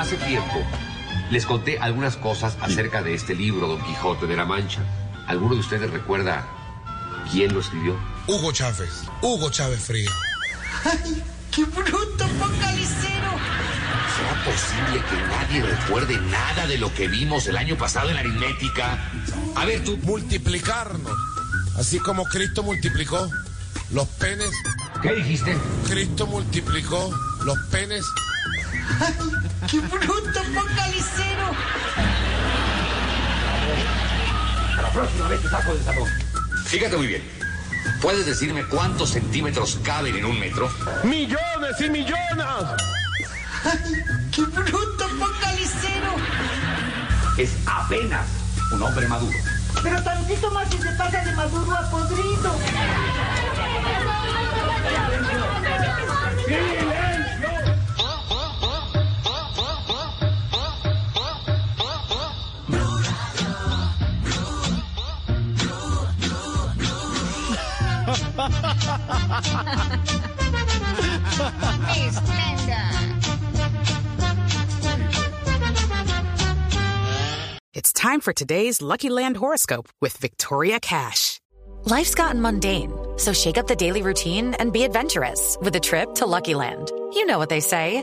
Hace tiempo les conté algunas cosas acerca de este libro, Don Quijote de la Mancha. ¿Alguno de ustedes recuerda quién lo escribió? Hugo Chávez. Hugo Chávez Frío. ¡Ay, qué bruto, focalicero! ¿Será posible que nadie recuerde nada de lo que vimos el año pasado en aritmética? A ver tú, Multiplicarnos. Así como Cristo multiplicó los penes. ¿qué dijiste? Cristo multiplicó los penes. ¡Ay, qué bruto, focalicero! A la próxima vez te saco del salón. Fíjate muy bien. ¿Puedes decirme cuántos centímetros caben en un metro? ¡Millones y millones! ¡Ay, qué bruto, focalicero! Es apenas un hombre maduro. Pero tantito más si se pasa de maduro a podrido. It's time for today's Lucky Land horoscope with Victoria Cash. Life's gotten mundane, so shake up the daily routine and be adventurous with a trip to Lucky Land. You know what they say